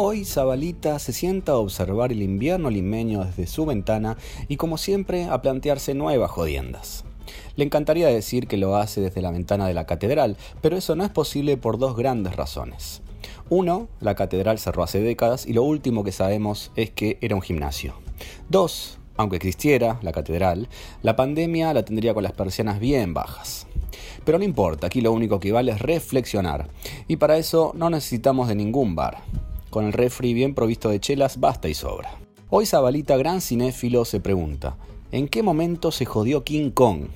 Hoy Zabalita se sienta a observar el invierno limeño desde su ventana y como siempre a plantearse nuevas jodiendas. Le encantaría decir que lo hace desde la ventana de la catedral, pero eso no es posible por dos grandes razones. Uno, la catedral cerró hace décadas y lo último que sabemos es que era un gimnasio. Dos, aunque existiera la catedral, la pandemia la tendría con las persianas bien bajas. Pero no importa, aquí lo único que vale es reflexionar, y para eso no necesitamos de ningún bar. Con el refri bien provisto de chelas basta y sobra. Hoy Zabalita, gran cinéfilo, se pregunta, ¿en qué momento se jodió King Kong?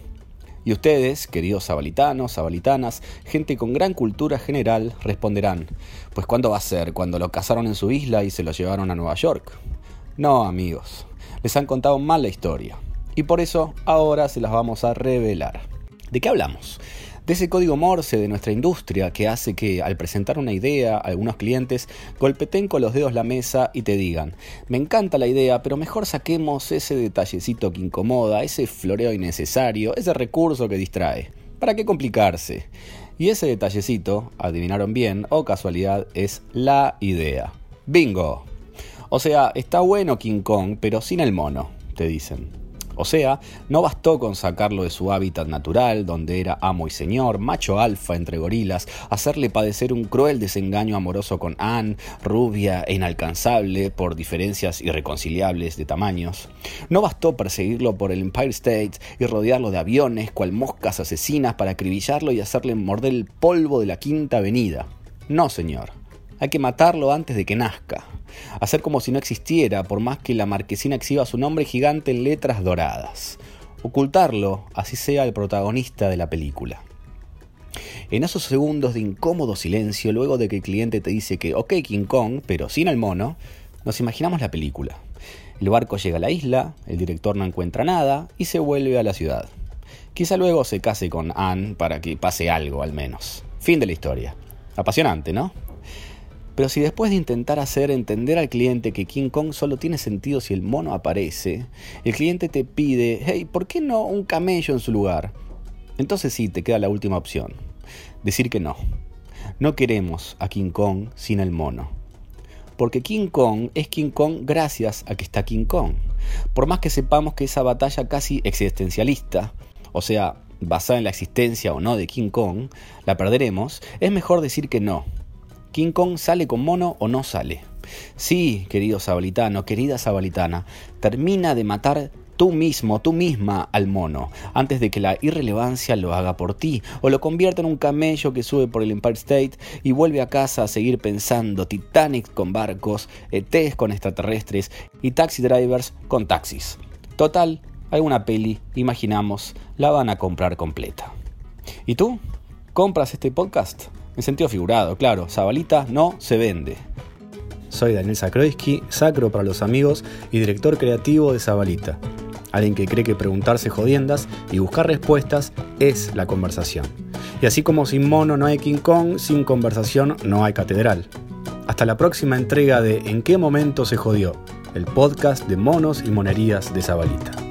Y ustedes, queridos zabalitanos, zabalitanas, gente con gran cultura general, responderán, pues ¿cuándo va a ser? ¿Cuando lo cazaron en su isla y se lo llevaron a Nueva York? No, amigos, les han contado mal la historia. Y por eso ahora se las vamos a revelar. ¿De qué hablamos? De ese código Morse de nuestra industria que hace que al presentar una idea algunos clientes golpeten con los dedos la mesa y te digan, me encanta la idea, pero mejor saquemos ese detallecito que incomoda, ese floreo innecesario, ese recurso que distrae. ¿Para qué complicarse? Y ese detallecito, adivinaron bien, o casualidad, es la idea. ¡Bingo! O sea, está bueno King Kong, pero sin el mono, te dicen. O sea, no bastó con sacarlo de su hábitat natural, donde era amo y señor, macho alfa entre gorilas, hacerle padecer un cruel desengaño amoroso con Anne, rubia e inalcanzable por diferencias irreconciliables de tamaños. No bastó perseguirlo por el Empire State y rodearlo de aviones, cual moscas asesinas para acribillarlo y hacerle morder el polvo de la Quinta Avenida. No, señor. Hay que matarlo antes de que nazca. Hacer como si no existiera, por más que la marquesina exhiba su nombre gigante en letras doradas. Ocultarlo, así sea el protagonista de la película. En esos segundos de incómodo silencio, luego de que el cliente te dice que ok King Kong, pero sin el mono, nos imaginamos la película. El barco llega a la isla, el director no encuentra nada y se vuelve a la ciudad. Quizá luego se case con Anne para que pase algo al menos. Fin de la historia. Apasionante, ¿no? Pero si después de intentar hacer entender al cliente que King Kong solo tiene sentido si el mono aparece, el cliente te pide, hey, ¿por qué no un camello en su lugar? Entonces sí, te queda la última opción. Decir que no. No queremos a King Kong sin el mono. Porque King Kong es King Kong gracias a que está King Kong. Por más que sepamos que esa batalla casi existencialista, o sea, basada en la existencia o no de King Kong, la perderemos, es mejor decir que no ¿King Kong sale con mono o no sale? Sí, querido sabalitano, querida sabalitana, termina de matar tú mismo, tú misma al mono, antes de que la irrelevancia lo haga por ti, o lo convierta en un camello que sube por el Empire State y vuelve a casa a seguir pensando Titanic con barcos, ETs con extraterrestres y taxi drivers con taxis. Total, alguna peli, imaginamos, la van a comprar completa. ¿Y tú? ¿Compras este podcast? En sentido figurado, claro, Zabalita no se vende. Soy Daniel Sakroisky, sacro para los amigos y director creativo de Zabalita. Alguien que cree que preguntarse jodiendas y buscar respuestas es la conversación. Y así como sin mono no hay King Kong, sin conversación no hay catedral. Hasta la próxima entrega de En qué momento se jodió, el podcast de monos y monerías de Zabalita.